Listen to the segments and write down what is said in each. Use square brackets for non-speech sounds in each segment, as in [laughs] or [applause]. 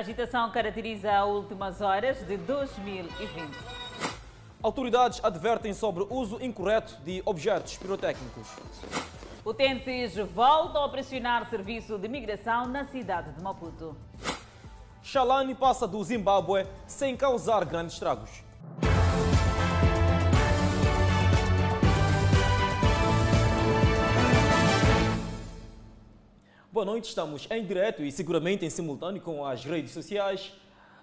A agitação caracteriza as últimas horas de 2020. Autoridades advertem sobre o uso incorreto de objetos pirotécnicos. Utentes voltam a pressionar serviço de migração na cidade de Maputo. Shalani passa do Zimbábue sem causar grandes estragos. Boa noite, estamos em direto e seguramente em simultâneo com as redes sociais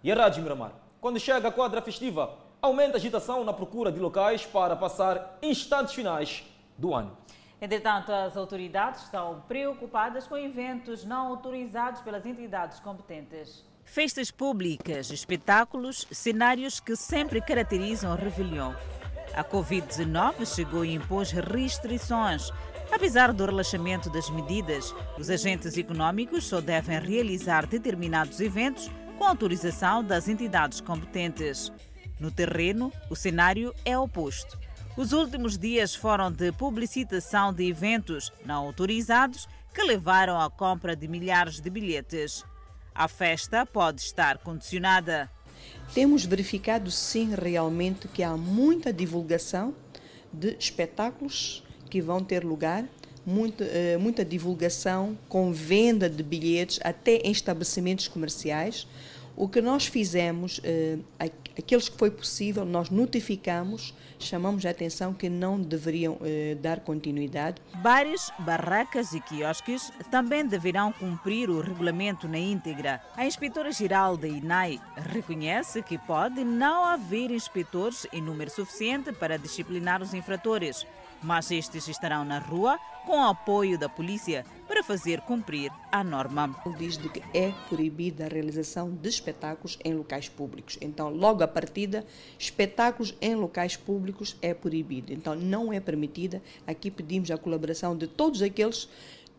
e a Rádio Miramar. Quando chega a quadra festiva, aumenta a agitação na procura de locais para passar instantes finais do ano. Entretanto, as autoridades estão preocupadas com eventos não autorizados pelas entidades competentes. Festas públicas, espetáculos, cenários que sempre caracterizam a rebelião. A Covid-19 chegou e impôs restrições. Apesar do relaxamento das medidas, os agentes econômicos só devem realizar determinados eventos com autorização das entidades competentes. No terreno, o cenário é oposto. Os últimos dias foram de publicitação de eventos não autorizados que levaram à compra de milhares de bilhetes. A festa pode estar condicionada. Temos verificado sim realmente que há muita divulgação de espetáculos que vão ter lugar, muita, muita divulgação com venda de bilhetes até em estabelecimentos comerciais. O que nós fizemos, aqueles que foi possível, nós notificamos, chamamos a atenção que não deveriam dar continuidade. Bares, barracas e quiosques também deverão cumprir o regulamento na íntegra. A inspetora-geral da INAI reconhece que pode não haver inspetores em número suficiente para disciplinar os infratores mas estes estarão na rua com o apoio da polícia para fazer cumprir a norma. Diz de que é proibida a realização de espetáculos em locais públicos. Então, logo a partida, espetáculos em locais públicos é proibido. Então, não é permitida. Aqui pedimos a colaboração de todos aqueles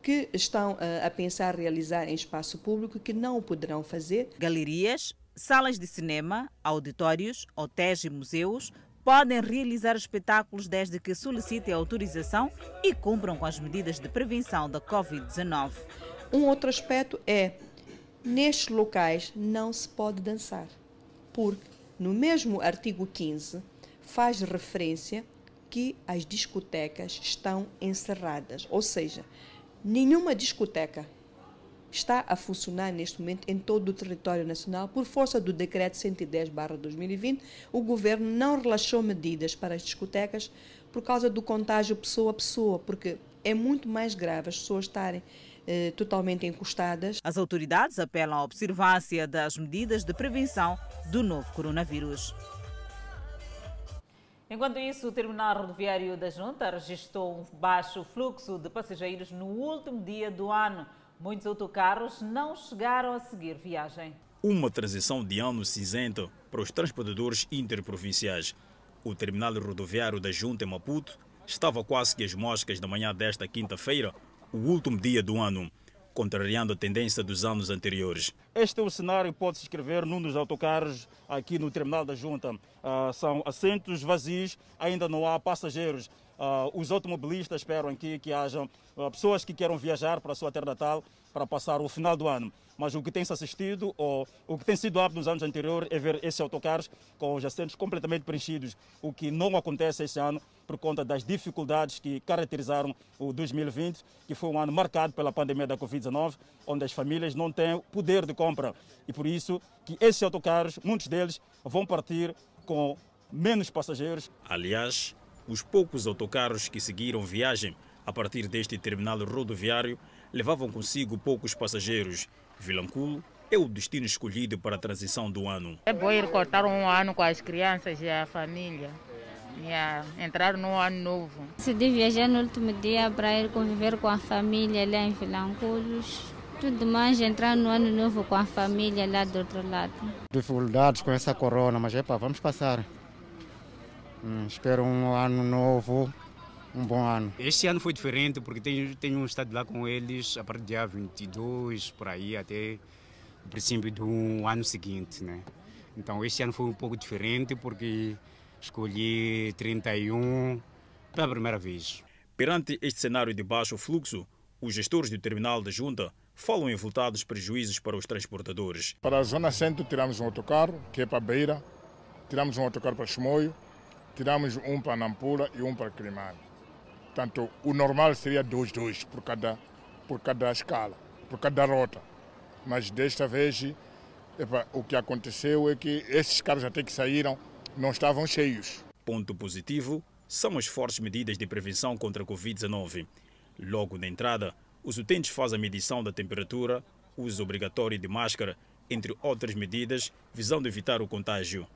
que estão uh, a pensar realizar em espaço público que não o poderão fazer. Galerias, salas de cinema, auditórios, hotéis e museus podem realizar espetáculos desde que solicitem autorização e cumpram com as medidas de prevenção da Covid-19. Um outro aspecto é, nestes locais não se pode dançar, porque no mesmo artigo 15 faz referência que as discotecas estão encerradas, ou seja, nenhuma discoteca está a funcionar neste momento em todo o território nacional. Por força do decreto 110/2020, o governo não relaxou medidas para as discotecas por causa do contágio pessoa a pessoa, porque é muito mais grave as pessoas estarem eh, totalmente encostadas. As autoridades apelam à observância das medidas de prevenção do novo coronavírus. Enquanto isso, o terminal rodoviário da Junta registrou um baixo fluxo de passageiros no último dia do ano. Muitos autocarros não chegaram a seguir viagem. Uma transição de ano cinzento para os transportadores interprovinciais. O terminal rodoviário da Junta em Maputo estava quase que as moscas da manhã desta quinta-feira, o último dia do ano, contrariando a tendência dos anos anteriores. Este é o cenário que pode se escrever num dos autocarros aqui no terminal da Junta. Uh, são assentos vazios, ainda não há passageiros. Uh, os automobilistas esperam aqui que hajam uh, pessoas que queiram viajar para a sua terra natal para passar o final do ano. Mas o que tem se assistido, ou o que tem sido hábito nos anos anteriores, é ver esses autocarros com os assentos completamente preenchidos, o que não acontece este ano por conta das dificuldades que caracterizaram o 2020, que foi um ano marcado pela pandemia da Covid-19, onde as famílias não têm poder de compra. E por isso que esses autocarros, muitos deles, vão partir com menos passageiros. Aliás, os poucos autocarros que seguiram viagem a partir deste terminal rodoviário levavam consigo poucos passageiros. Vilanculo é o destino escolhido para a transição do ano. É bom ir cortar um ano com as crianças e a família. E entrar no ano novo. Decidi viajar no último dia para ir conviver com a família lá em Vilanculos. Tudo mais, entrar no ano novo com a família lá do outro lado. Dificuldades com essa corona, mas é pá, vamos passar. Hum, espero um ano novo, um bom ano. Este ano foi diferente porque tenho, tenho estado lá com eles a partir do dia 22, por aí, até o princípio do ano seguinte, né? Então este ano foi um pouco diferente porque escolhi 31 pela primeira vez. Perante este cenário de baixo fluxo, os gestores do terminal da Junta falam em voltados prejuízos para os transportadores. Para a Zona Centro, tiramos um autocarro, que é para Beira, tiramos um autocarro para Chimoio, tiramos um para Nampula e um para Crimane. Portanto, o normal seria dois, dois por cada, por cada escala, por cada rota. Mas desta vez, epa, o que aconteceu é que esses carros até que saíram não estavam cheios. Ponto positivo são as fortes medidas de prevenção contra a Covid-19. Logo na entrada, os utentes fazem a medição da temperatura, uso obrigatório de máscara, entre outras medidas, visando evitar o contágio.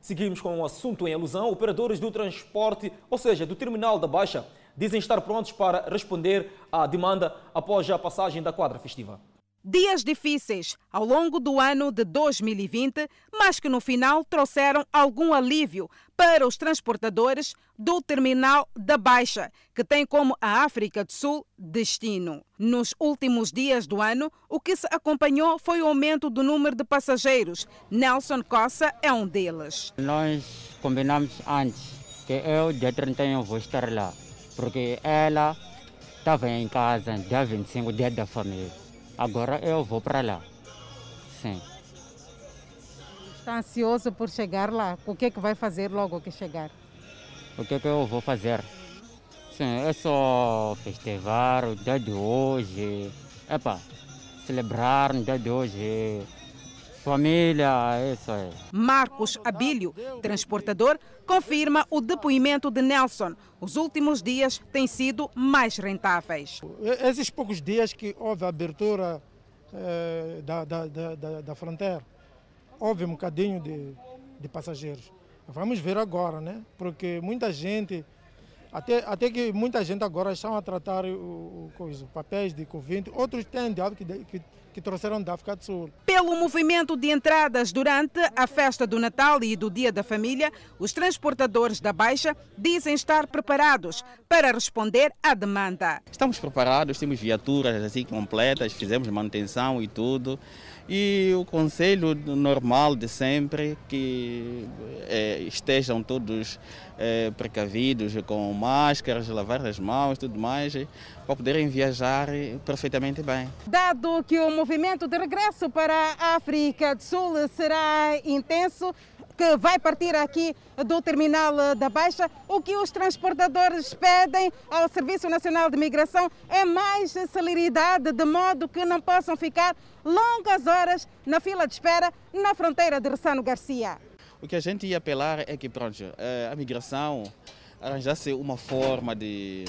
Seguimos com um assunto em alusão. Operadores do transporte, ou seja, do terminal da Baixa, dizem estar prontos para responder à demanda após a passagem da quadra festiva. Dias difíceis ao longo do ano de 2020, mas que no final trouxeram algum alívio para os transportadores do terminal da Baixa, que tem como a África do Sul destino. Nos últimos dias do ano, o que se acompanhou foi o aumento do número de passageiros. Nelson Cossa é um deles. Nós combinamos antes que eu, dia 31, vou estar lá, porque ela estava em casa dia 25, dia da família. Agora eu vou para lá. Sim. Está ansioso por chegar lá? O que é que vai fazer logo que chegar? O que é que eu vou fazer? Sim, é só festivar o dia de hoje. Epa, celebrar o dia de hoje. Família, isso aí. Marcos Abílio, transportador, confirma o depoimento de Nelson. Os últimos dias têm sido mais rentáveis. Esses poucos dias que houve a abertura eh, da, da, da, da, fronteira, houve um bocadinho de, de passageiros. Vamos ver agora, né? Porque muita gente até, até que muita gente agora estão a tratar o, o, coisa, papéis de Covid, outros têm de que, que, que trouxeram da África do Sul. Pelo movimento de entradas durante a festa do Natal e do Dia da Família, os transportadores da Baixa dizem estar preparados para responder à demanda. Estamos preparados, temos viaturas assim completas, fizemos manutenção e tudo. E o conselho normal de sempre que é, estejam todos é, precavidos com máscaras, lavar as mãos e tudo mais, para poderem viajar perfeitamente bem. Dado que o movimento de regresso para a África do Sul será intenso, que vai partir aqui do terminal da Baixa. O que os transportadores pedem ao Serviço Nacional de Migração é mais celeridade, de modo que não possam ficar longas horas na fila de espera na fronteira de Ressano Garcia. O que a gente ia apelar é que pronto, a migração arranjasse uma forma de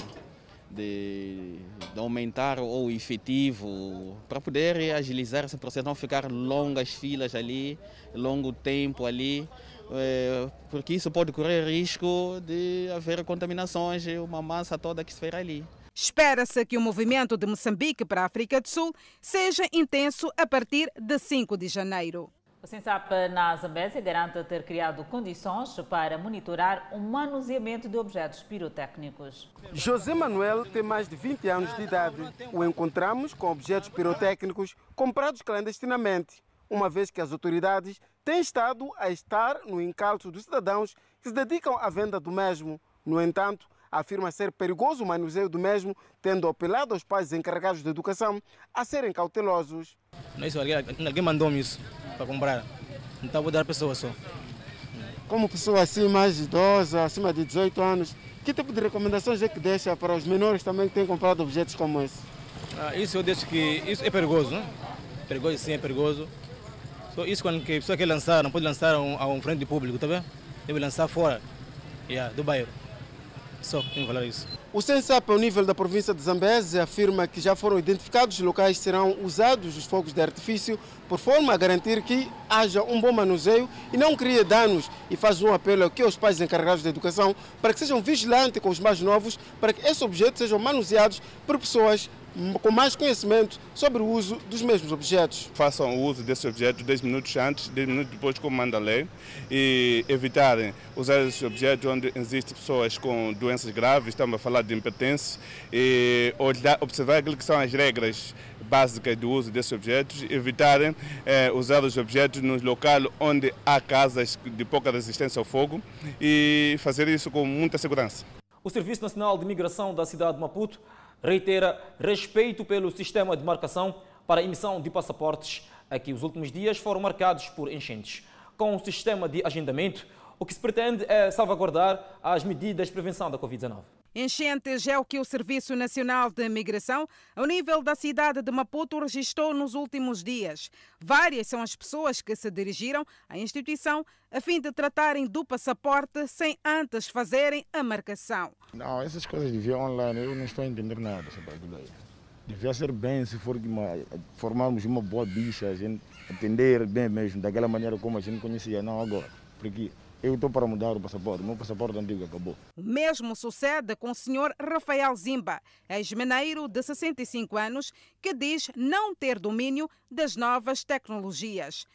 de, de, aumentar o efetivo para poder agilizar esse processo, não ficar longas filas ali, longo tempo ali, é, porque isso pode correr risco de haver contaminações uma massa toda que feira ali. Espera-se que o movimento de Moçambique para a África do Sul seja intenso a partir de 5 de janeiro. O Sensap na Zambésia garante ter criado condições para monitorar o manuseamento de objetos pirotécnicos. José Manuel tem mais de 20 anos de idade. O encontramos com objetos pirotécnicos comprados clandestinamente, uma vez que as autoridades têm estado a estar no encalço dos cidadãos que se dedicam à venda do mesmo. No entanto, afirma ser perigoso o manuseio do mesmo, tendo apelado aos pais encarregados de educação a serem cautelosos. Não, isso, alguém, alguém mandou-me isso para comprar. Então vou dar pessoas só. Como pessoa assim mais idosa, acima de 18 anos, que tipo de recomendações é que deixa para os menores também que têm comprado objetos como esse? Ah, isso eu deixo que isso é perigoso, né? Perigoso sim, é perigoso. Só isso quando a pessoa quer lançar, não pode lançar a um, a um frente público, tá vendo? Deve lançar fora yeah, do bairro. Só tenho falar isso. O CENSAP, ao nível da província de Zambeze, afirma que já foram identificados locais que serão usados os fogos de artifício por forma a garantir que haja um bom manuseio e não crie danos e faz um apelo aqui aos pais encarregados da educação para que sejam vigilantes com os mais novos para que esses objetos sejam manuseados por pessoas com mais conhecimento sobre o uso dos mesmos objetos. Façam o uso desses objetos 10 minutos antes, 10 minutos depois, como manda a lei, e evitarem usar esses objetos onde existem pessoas com doenças graves, estamos a falar de impotência, e observar aquilo que são as regras básicas do uso desses objetos, evitarem eh, usar os objetos nos locais onde há casas de pouca resistência ao fogo e fazer isso com muita segurança. O Serviço Nacional de Migração da cidade de Maputo reitera respeito pelo sistema de marcação para emissão de passaportes, aqui os últimos dias foram marcados por enchentes. Com o sistema de agendamento, o que se pretende é salvaguardar as medidas de prevenção da Covid-19. Enchentes é o que o Serviço Nacional de Migração, ao nível da cidade de Maputo, registrou nos últimos dias. Várias são as pessoas que se dirigiram à instituição a fim de tratarem do passaporte sem antes fazerem a marcação. Não, essas coisas de via online eu não estou a entender nada. Devia ser bem se for uma, formarmos uma boa bicha, a gente atender bem mesmo, daquela maneira como a gente conhecia, não agora. Porque eu estou para mudar o passaporte, meu passaporte antigo acabou. O mesmo sucede com o senhor Rafael Zimba, ex-meneiro de 65 anos, que diz não ter domínio das novas tecnologias.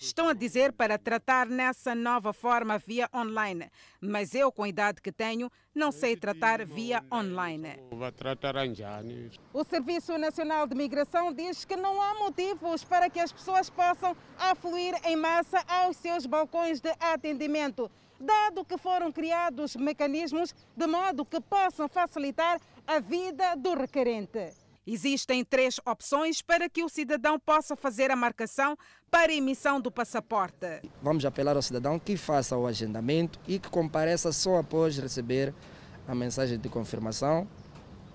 Estão a dizer para tratar nessa nova forma via online, mas eu, com a idade que tenho, não sei tratar via online. O Serviço Nacional de Migração diz que não há motivos para que as pessoas possam afluir em massa aos seus balcões de atendimento, dado que foram criados mecanismos de modo que possam facilitar a vida do requerente. Existem três opções para que o cidadão possa fazer a marcação para emissão do passaporte. Vamos apelar ao cidadão que faça o agendamento e que compareça só após receber a mensagem de confirmação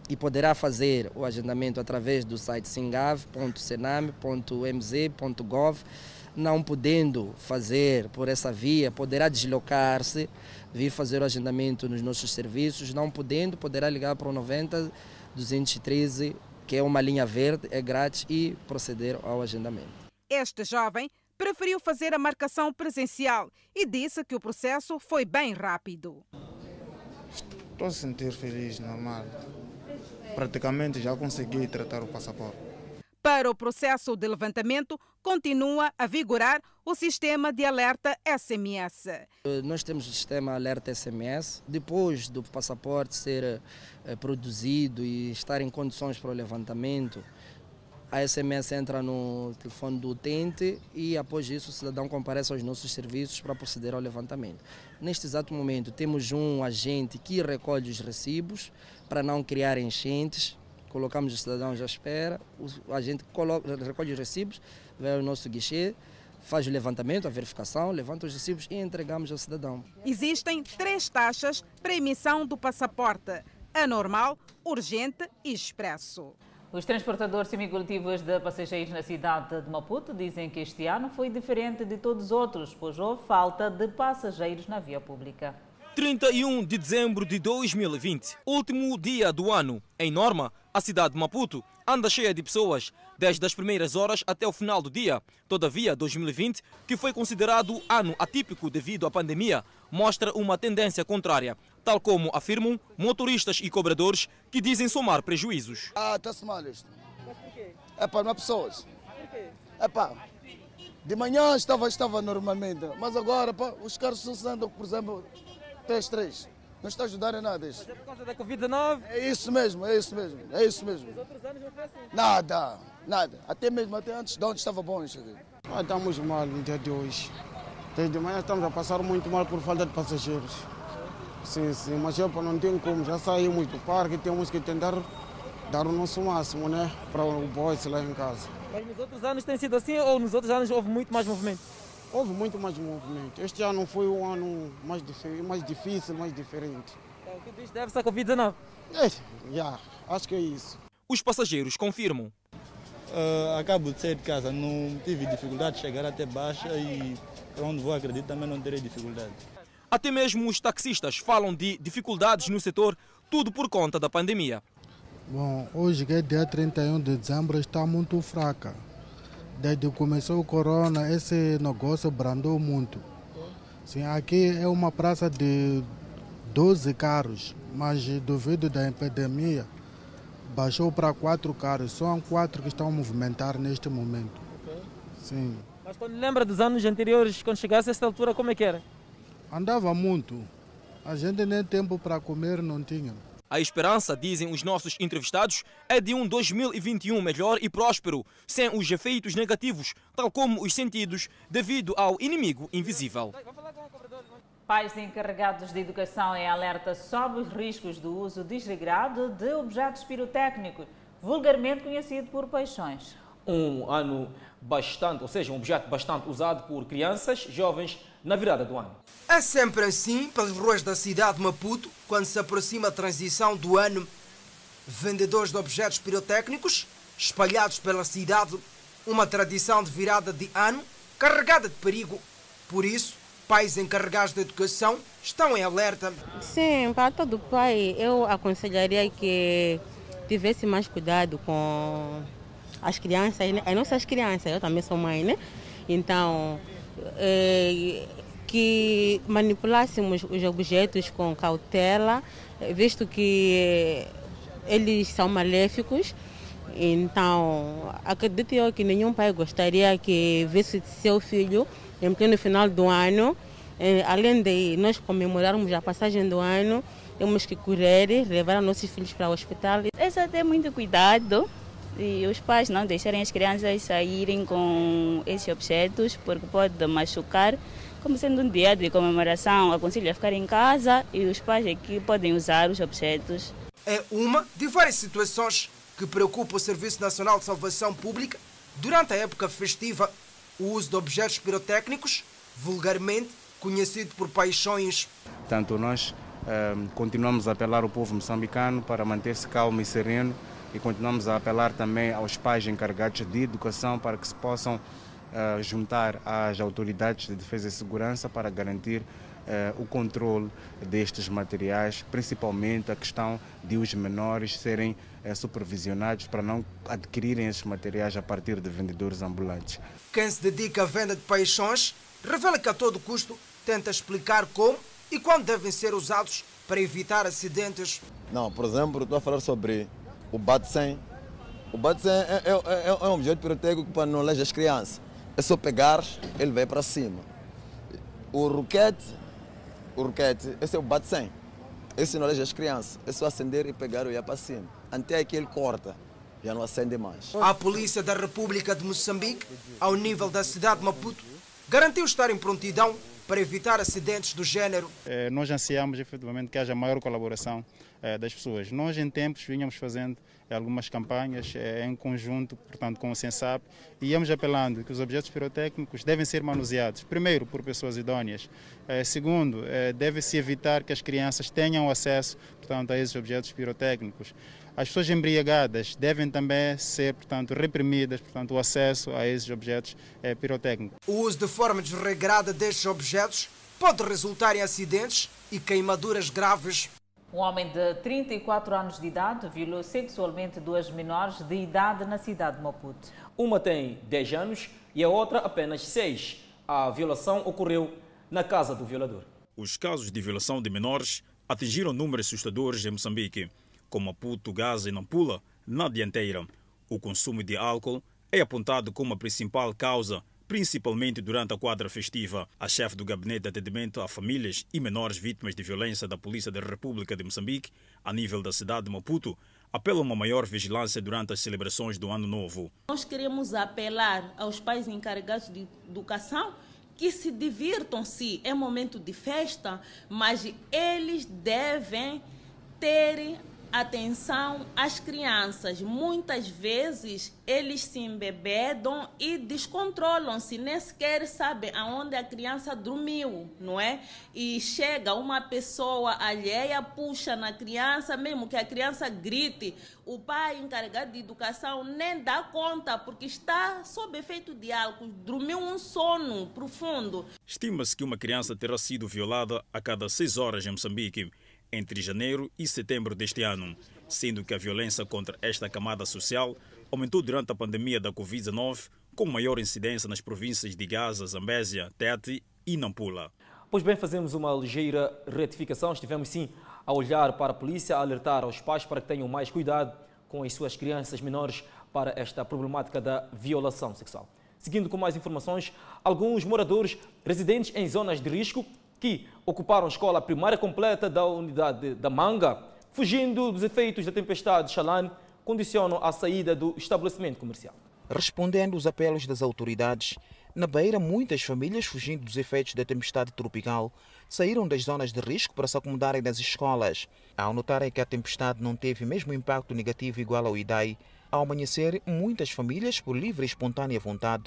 e poderá fazer o agendamento através do site singav.sename.mz.gov. Não podendo fazer por essa via, poderá deslocar-se, vir fazer o agendamento nos nossos serviços. Não podendo, poderá ligar para o 90 213 que é uma linha verde, é grátis e proceder ao agendamento. Este jovem preferiu fazer a marcação presencial e disse que o processo foi bem rápido. Estou a sentir feliz, normal. Praticamente já consegui tratar o passaporte. Para o processo de levantamento, continua a vigorar o sistema de alerta SMS. Nós temos o sistema alerta SMS. Depois do passaporte ser eh, produzido e estar em condições para o levantamento, a SMS entra no telefone do utente e após isso o cidadão comparece aos nossos serviços para proceder ao levantamento. Neste exato momento temos um agente que recolhe os recibos para não criar enchentes colocamos os cidadãos à espera, a gente coloca, recolhe os recibos, vai ao nosso guichê, faz o levantamento, a verificação, levanta os recibos e entregamos ao cidadão. Existem três taxas para emissão do passaporte: anormal, urgente e expresso. Os transportadores semicoletivos de passageiros na cidade de Maputo dizem que este ano foi diferente de todos os outros, pois houve falta de passageiros na via pública. 31 de dezembro de 2020, último dia do ano. Em norma, a cidade de Maputo anda cheia de pessoas, desde as primeiras horas até o final do dia. Todavia, 2020, que foi considerado ano atípico devido à pandemia, mostra uma tendência contrária, tal como afirmam motoristas e cobradores que dizem somar prejuízos. Ah, está-se mal isto. É para não há pessoas. É para. De manhã estava, estava normalmente, mas agora pá, os carros estão andam, por exemplo, 3, 3. Não está a ajudar em nada isso. Mas é por causa da Covid-19? É isso mesmo, é isso mesmo, é isso mesmo. Os outros anos não foi assim? Nada, nada. Até mesmo até antes de onde estava bom isso aqui. Ah, estamos mal no dia de hoje. Desde manhã estamos a passar muito mal por falta de passageiros. Sim, sim, mas para não tem como. Já saímos do parque, temos que tentar dar o nosso máximo, né? Para o boys lá em casa. Mas nos outros anos tem sido assim ou nos outros anos houve muito mais movimento? Houve muito mais movimento. Este ano foi um ano mais, mais difícil, mais diferente. Então, o que diz deve-se à Covid-19? É, já, acho que é isso. Os passageiros confirmam. Uh, acabo de sair de casa, não tive dificuldade de chegar até Baixa e para onde vou acredito também não terei dificuldade. Até mesmo os taxistas falam de dificuldades no setor, tudo por conta da pandemia. Bom, hoje que é dia 31 de dezembro está muito fraca. Desde que começou o corona, esse negócio brandou muito. Sim, aqui é uma praça de 12 carros, mas devido da epidemia, baixou para quatro carros. São quatro que estão a movimentar neste momento. Sim. Mas quando lembra dos anos anteriores, quando chegasse a esta altura, como é que era? Andava muito. A gente nem tempo para comer não tinha. A esperança, dizem os nossos entrevistados, é de um 2021 melhor e próspero, sem os efeitos negativos, tal como os sentidos, devido ao inimigo invisível. Pais encarregados de educação em alerta sobre os riscos do uso desregrado de objetos pirotécnicos vulgarmente conhecido por peixões. Um ano bastante, ou seja, um objeto bastante usado por crianças, jovens na virada do ano. É sempre assim pelas ruas da cidade de Maputo, quando se aproxima a transição do ano. Vendedores de objetos pirotécnicos espalhados pela cidade, uma tradição de virada de ano carregada de perigo. Por isso, pais encarregados de educação estão em alerta. Sim, para todo pai, eu aconselharia que tivesse mais cuidado com as crianças, as nossas crianças, eu também sou mãe, né? Então, que manipulássemos os objetos com cautela, visto que eles são maléficos. Então, acredito eu que nenhum pai gostaria que visse seu filho em pleno final do ano, eh, além de nós comemorarmos a passagem do ano, temos que correr, levar nossos filhos para o hospital. É só ter muito cuidado e os pais não deixarem as crianças saírem com esses objetos, porque pode machucar. Como sendo um dia de comemoração, aconselho a ficar em casa e os pais aqui podem usar os objetos. É uma de várias situações que preocupa o Serviço Nacional de Salvação Pública durante a época festiva. O uso de objetos pirotécnicos, vulgarmente conhecido por paixões. Tanto nós eh, continuamos a apelar ao povo moçambicano para manter-se calmo e sereno e continuamos a apelar também aos pais encarregados de educação para que se possam uh, juntar às autoridades de defesa e segurança para garantir uh, o controle destes materiais, principalmente a questão de os menores serem uh, supervisionados para não adquirirem esses materiais a partir de vendedores ambulantes. Quem se dedica à venda de paixões revela que a todo custo tenta explicar como e quando devem ser usados para evitar acidentes. Não, por exemplo, estou a falar sobre o bate-100. O bate-100 é, é, é, é, um objeto pirotécnico para não as crianças. É só pegar, ele vai para cima. O roquete, o roquete, esse é o bate-100. Esse não as crianças. É só acender e pegar e ir para cima. Até que ele corta, já não acende mais. A Polícia da República de Moçambique, ao nível da cidade de Maputo, garantiu estar em prontidão para evitar acidentes do género. Eh, nós ansiamos efetivamente que haja maior colaboração eh, das pessoas. Nós, em tempos, vinhamos fazendo eh, algumas campanhas em conjunto, portanto, com o Sensap, e íamos apelando que os objetos pirotécnicos devem ser manuseados, primeiro, por pessoas idôneas. Segundo, deve-se evitar que as crianças tenham acesso, portanto, a esses objetos pirotécnicos. As pessoas embriagadas devem também ser, portanto, reprimidas, portanto, o acesso a esses objetos é, pirotécnicos. O uso de forma desregrada destes objetos pode resultar em acidentes e queimaduras graves. Um homem de 34 anos de idade violou sexualmente duas menores de idade na cidade de Maputo. Uma tem 10 anos e a outra apenas 6. A violação ocorreu na casa do violador. Os casos de violação de menores atingiram números assustadores em Moçambique como Maputo, Gaza e Nampula, na dianteira. O consumo de álcool é apontado como a principal causa, principalmente durante a quadra festiva. A chefe do Gabinete de Atendimento a Famílias e Menores Vítimas de Violência da Polícia da República de Moçambique, a nível da cidade de Maputo, apela a uma maior vigilância durante as celebrações do Ano Novo. Nós queremos apelar aos pais encarregados de educação que se divirtam-se, é momento de festa, mas eles devem ter atenção às crianças. Muitas vezes eles se embebedam e descontrolam-se, nem sequer sabem aonde a criança dormiu, não é? E chega uma pessoa alheia, puxa na criança, mesmo que a criança grite, o pai encarregado de educação nem dá conta, porque está sob efeito de álcool, dormiu um sono profundo. Estima-se que uma criança terá sido violada a cada seis horas em Moçambique entre janeiro e setembro deste ano, sendo que a violência contra esta camada social aumentou durante a pandemia da Covid-19, com maior incidência nas províncias de Gaza, Zambésia, Tete e Nampula. Pois bem, fazemos uma ligeira retificação. Estivemos sim a olhar para a polícia, a alertar aos pais para que tenham mais cuidado com as suas crianças menores para esta problemática da violação sexual. Seguindo com mais informações, alguns moradores residentes em zonas de risco que ocuparam a escola primária completa da unidade da Manga, fugindo dos efeitos da tempestade Xalane, condicionam a saída do estabelecimento comercial. Respondendo aos apelos das autoridades, na Beira, muitas famílias, fugindo dos efeitos da tempestade tropical, saíram das zonas de risco para se acomodarem nas escolas. Ao notarem que a tempestade não teve mesmo impacto negativo igual ao IDAI, Ao amanhecer, muitas famílias, por livre e espontânea vontade,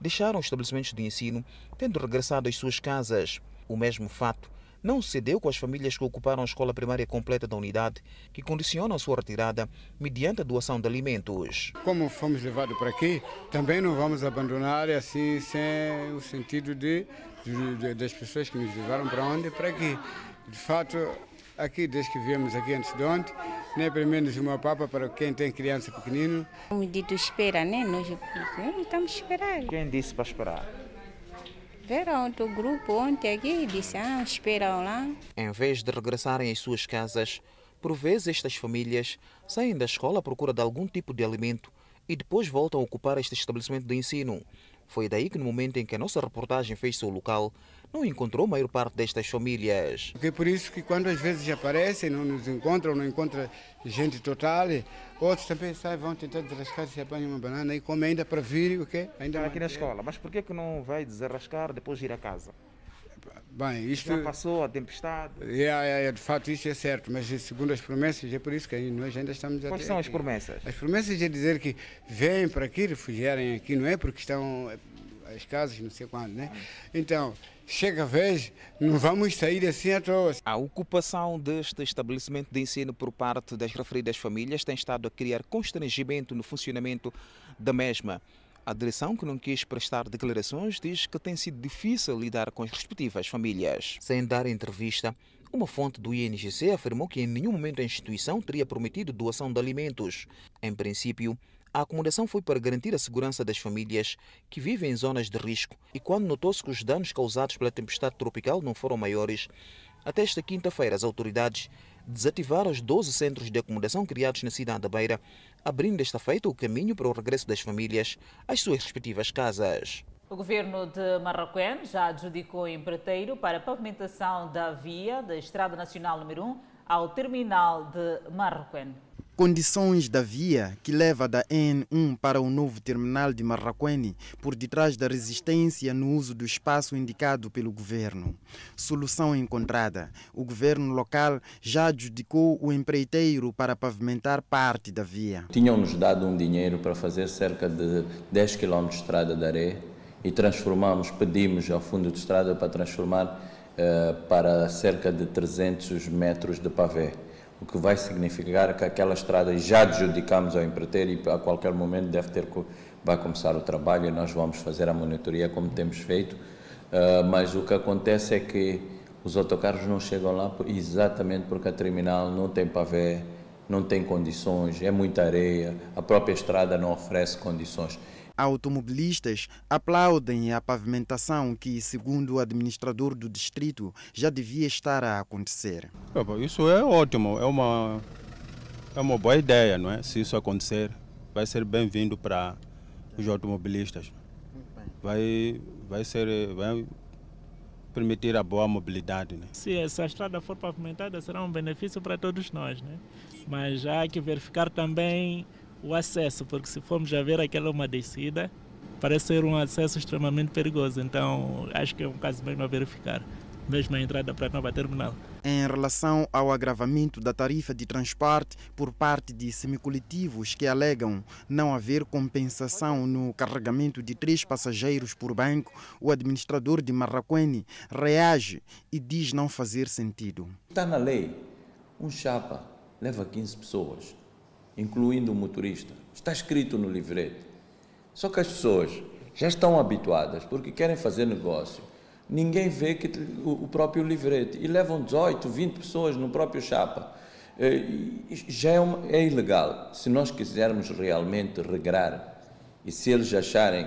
deixaram os estabelecimentos de ensino, tendo regressado às suas casas. O mesmo fato não sucedeu com as famílias que ocuparam a escola primária completa da unidade, que condicionam a sua retirada mediante a doação de alimentos. Como fomos levados para aqui, também não vamos abandonar assim sem o sentido de, de, de das pessoas que nos levaram para onde? Para aqui. De fato, aqui, desde que viemos aqui antes de ontem, nem pelo menos uma papa para quem tem criança pequenino. O medido espera, né? Nós estamos esperando. Quem disse para esperar? Viram outro grupo ontem aqui disse, ah, esperam lá. Em vez de regressarem às suas casas, por vezes estas famílias saem da escola à procura de algum tipo de alimento e depois voltam a ocupar este estabelecimento de ensino. Foi daí que no momento em que a nossa reportagem fez seu local, não encontrou a maior parte destas famílias. É por isso que quando às vezes aparecem, não nos encontram, não encontram gente total, outros também saem, vão tentar desrascar, se apanham uma banana e comem ainda para vir o quê? Ainda aqui na escola. Mas por que, que não vai desarrascar depois ir a casa? Bem, isto... Já passou a tempestade? É, é, é, de fato isso é certo, mas segundo as promessas é por isso que nós ainda estamos... Quais são as promessas? As promessas é dizer que vêm para aqui, refugiarem aqui, não é porque estão as casas, não sei quando, né? Então, chega a vez, não vamos sair assim à toa. A ocupação deste estabelecimento de ensino por parte das referidas famílias tem estado a criar constrangimento no funcionamento da mesma. A direção, que não quis prestar declarações, diz que tem sido difícil lidar com as respectivas famílias. Sem dar entrevista, uma fonte do INGC afirmou que em nenhum momento a instituição teria prometido doação de alimentos. Em princípio, a acomodação foi para garantir a segurança das famílias que vivem em zonas de risco e quando notou-se que os danos causados pela tempestade tropical não foram maiores, até esta quinta-feira as autoridades desativaram os 12 centros de acomodação criados na cidade da Beira, abrindo desta feita o caminho para o regresso das famílias às suas respectivas casas. O governo de Marrakech já adjudicou empreiteiro para a pavimentação da via da Estrada Nacional número 1 ao terminal de Marrakech. Condições da via que leva da N1 para o novo terminal de Marraquene por detrás da resistência no uso do espaço indicado pelo governo. Solução encontrada. O governo local já adjudicou o empreiteiro para pavimentar parte da via. Tinham-nos dado um dinheiro para fazer cerca de 10 km de estrada de areia e transformamos, pedimos ao fundo de estrada para transformar uh, para cerca de 300 metros de pavê o que vai significar que aquela estrada já adjudicamos ao empreiteiro e a qualquer momento deve ter vai começar o trabalho e nós vamos fazer a monitoria como temos feito, uh, mas o que acontece é que os autocarros não chegam lá exatamente porque a terminal não tem pavê, não tem condições, é muita areia, a própria estrada não oferece condições. Automobilistas aplaudem a pavimentação que, segundo o administrador do distrito, já devia estar a acontecer. Isso é ótimo, é uma, é uma boa ideia, não é? Se isso acontecer, vai ser bem-vindo para os automobilistas. Vai, vai ser, vai permitir a boa mobilidade. Né? Se essa estrada for pavimentada, será um benefício para todos nós, né? Mas há que verificar também o acesso, porque se formos a ver aquela uma descida, parece ser um acesso extremamente perigoso. Então acho que é um caso mesmo a verificar, mesmo a entrada para a nova terminal. Em relação ao agravamento da tarifa de transporte por parte de semicoletivos que alegam não haver compensação no carregamento de três passageiros por banco, o administrador de Marraquene reage e diz não fazer sentido. Está na lei. Um chapa leva 15 pessoas incluindo o motorista. Está escrito no livrete. Só que as pessoas já estão habituadas porque querem fazer negócio. Ninguém vê que o próprio livrete e levam 18, 20 pessoas no próprio chapa. Eh, já é, uma, é ilegal. Se nós quisermos realmente regrar e se eles acharem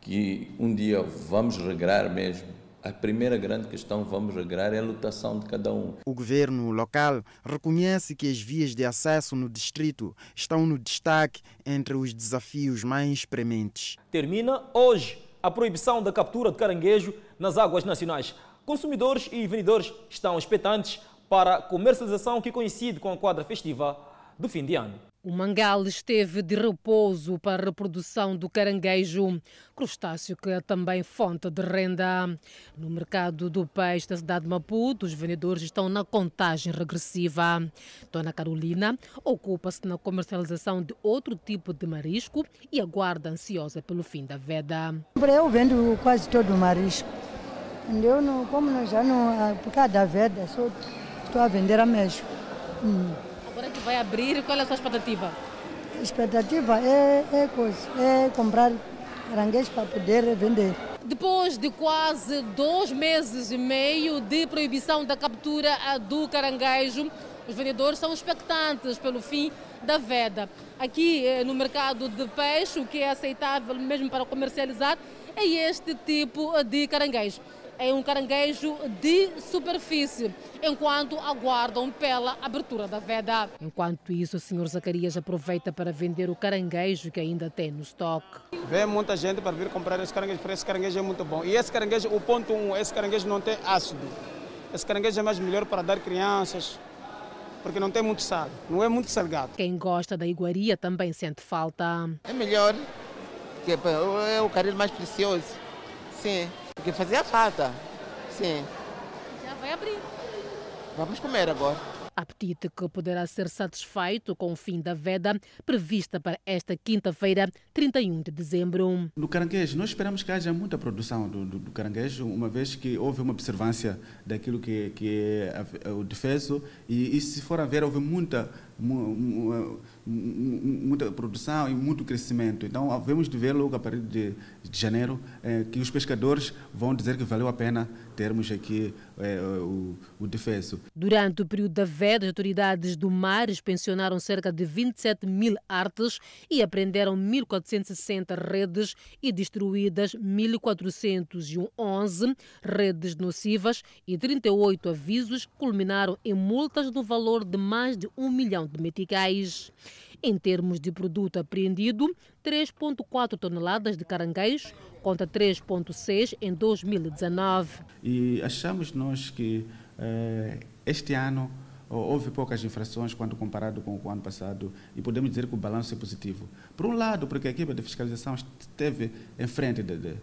que um dia vamos regrar mesmo, a primeira grande questão que vamos regrar é a lotação de cada um. O governo local reconhece que as vias de acesso no distrito estão no destaque entre os desafios mais prementes. Termina hoje a proibição da captura de caranguejo nas águas nacionais. Consumidores e vendedores estão expectantes para a comercialização que coincide com a quadra festiva do fim de ano. O mangal esteve de repouso para a reprodução do caranguejo, crustáceo que é também fonte de renda. No mercado do peixe da cidade de Maputo, os vendedores estão na contagem regressiva. Dona Carolina ocupa-se na comercialização de outro tipo de marisco e aguarda ansiosa pelo fim da veda. Eu vendo quase todo o marisco. Eu não, como já não, por causa da veda, só estou a vender a mesmo. Hum. Que vai abrir, qual é a sua expectativa? A expectativa é, é, coisa, é comprar caranguejos para poder vender. Depois de quase dois meses e meio de proibição da captura do caranguejo, os vendedores são expectantes pelo fim da veda. Aqui eh, no mercado de peixe, o que é aceitável mesmo para comercializar é este tipo de caranguejo é um caranguejo de superfície, enquanto aguardam pela abertura da veda. Enquanto isso, o senhor Zacarias aproveita para vender o caranguejo que ainda tem no estoque. Vem muita gente para vir comprar esse caranguejo, porque esse caranguejo é muito bom. E esse caranguejo, o ponto um, esse caranguejo não tem ácido. Esse caranguejo é mais melhor para dar crianças, porque não tem muito sal, não é muito salgado. Quem gosta da iguaria também sente falta. É melhor, que é o carinho mais precioso. Sim, porque fazia falta. Sim. Já vai abrir. Vamos comer agora. Apetite que poderá ser satisfeito com o fim da veda prevista para esta quinta-feira, 31 de dezembro. No caranguejo, nós esperamos que haja muita produção do, do, do caranguejo, uma vez que houve uma observância daquilo que, que é o defeso e, e se for a ver, houve muita muita produção e muito crescimento. Então, havemos de ver logo a partir de, de janeiro eh, que os pescadores vão dizer que valeu a pena termos aqui eh, o, o defeso. Durante o período da veda, as autoridades do mar inspecionaram cerca de 27 mil artes e apreenderam 1.460 redes e destruídas 1.411 redes nocivas e 38 avisos culminaram em multas no valor de mais de um milhão de meticais. Em termos de produto apreendido, 3,4 toneladas de caranguejos contra 3,6 em 2019. E achamos nós que eh, este ano houve poucas infrações quando comparado com o ano passado e podemos dizer que o balanço é positivo. Por um lado, porque a equipe de fiscalização esteve em frente de, de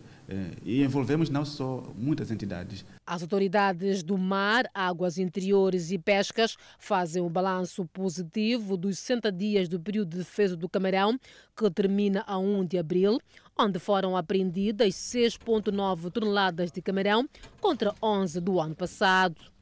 e envolvemos não só muitas entidades. As autoridades do mar, águas interiores e pescas fazem o um balanço positivo dos 60 dias do período de defesa do Camarão, que termina a 1 de abril, onde foram apreendidas 6,9 toneladas de camarão contra 11 do ano passado.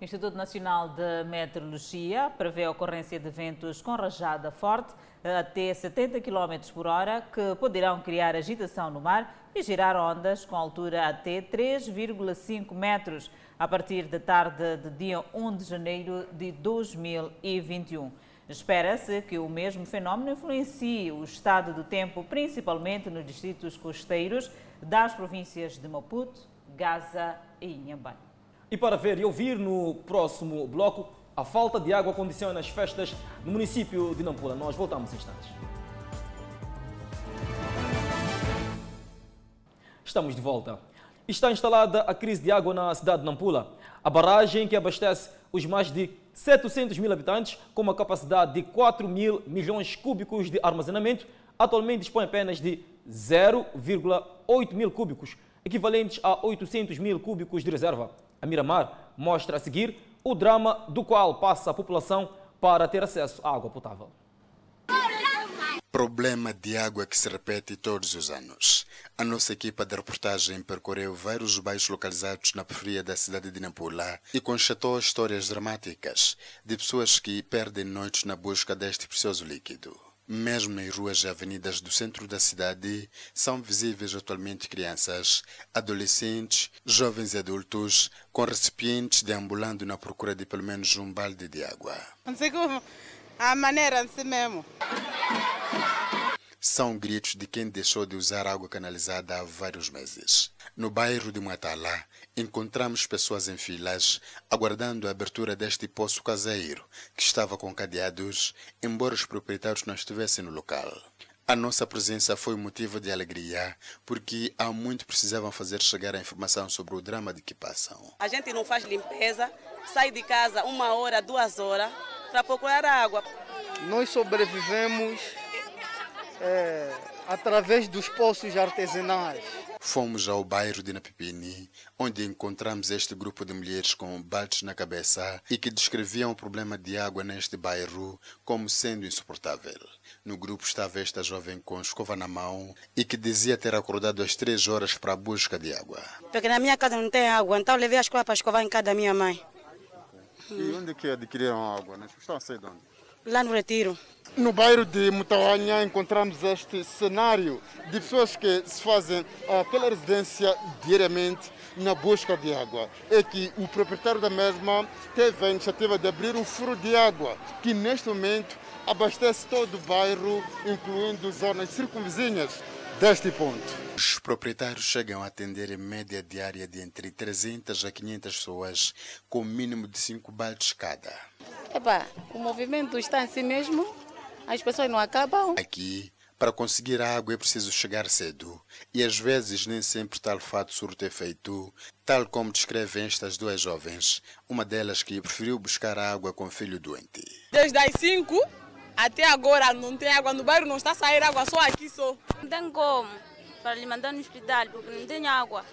O Instituto Nacional de Meteorologia prevê a ocorrência de ventos com rajada forte até 70 km por hora que poderão criar agitação no mar e girar ondas com altura até 3,5 metros a partir da tarde de dia 1 de janeiro de 2021. Espera-se que o mesmo fenómeno influencie o estado do tempo, principalmente nos distritos costeiros das províncias de Maputo, Gaza e Inhambane. E para ver e ouvir no próximo bloco, a falta de água condiciona as festas no município de Nampula. Nós voltamos em instantes. Estamos de volta. Está instalada a crise de água na cidade de Nampula. A barragem que abastece os mais de 700 mil habitantes, com uma capacidade de 4 mil milhões cúbicos de armazenamento, atualmente dispõe apenas de 0,8 mil cúbicos, equivalentes a 800 mil cúbicos de reserva. A Miramar mostra a seguir o drama do qual passa a população para ter acesso à água potável. Problema de água que se repete todos os anos. A nossa equipa de reportagem percorreu vários bairros localizados na periferia da cidade de Nampula e constatou histórias dramáticas de pessoas que perdem noites na busca deste precioso líquido. Mesmo nas ruas e avenidas do centro da cidade, são visíveis atualmente crianças, adolescentes, jovens e adultos com recipientes deambulando na procura de pelo menos um balde de água. A maneira assim mesmo. São gritos de quem deixou de usar água canalizada há vários meses. No bairro de Muatala, encontramos pessoas em filas aguardando a abertura deste poço caseiro, que estava com cadeados, embora os proprietários não estivessem no local. A nossa presença foi motivo de alegria, porque há muito precisavam fazer chegar a informação sobre o drama de que passam. A gente não faz limpeza, sai de casa uma hora, duas horas para procurar água. Nós sobrevivemos é, através dos poços artesanais. Fomos ao bairro de Napipini, onde encontramos este grupo de mulheres com baldes na cabeça e que descreviam o problema de água neste bairro como sendo insuportável. No grupo estava esta jovem com escova na mão e que dizia ter acordado às três horas para a busca de água. Porque na minha casa não tem água, então levei a escova para escovar em casa da minha mãe. E onde que adquiriram água? Né? Estão a sair de onde? Lá no Retiro. No bairro de Mutawanha encontramos este cenário de pessoas que se fazem aquela residência diariamente na busca de água. É que o proprietário da mesma teve a iniciativa de abrir um furo de água que neste momento abastece todo o bairro, incluindo zonas circunvizinhas deste ponto. Os proprietários chegam a atender em média diária de entre 300 a 500 pessoas, com mínimo de 5 baldes cada. Epa, o movimento está assim mesmo, as pessoas não acabam. Aqui, para conseguir água é preciso chegar cedo, e às vezes nem sempre tal fato surte efeito, tal como descrevem estas duas jovens, uma delas que preferiu buscar água com o filho doente. Desde as 5 até agora não tem água no bairro, não está a sair água, só aqui só. Não tem como para lhe mandar no hospital, porque não tem água.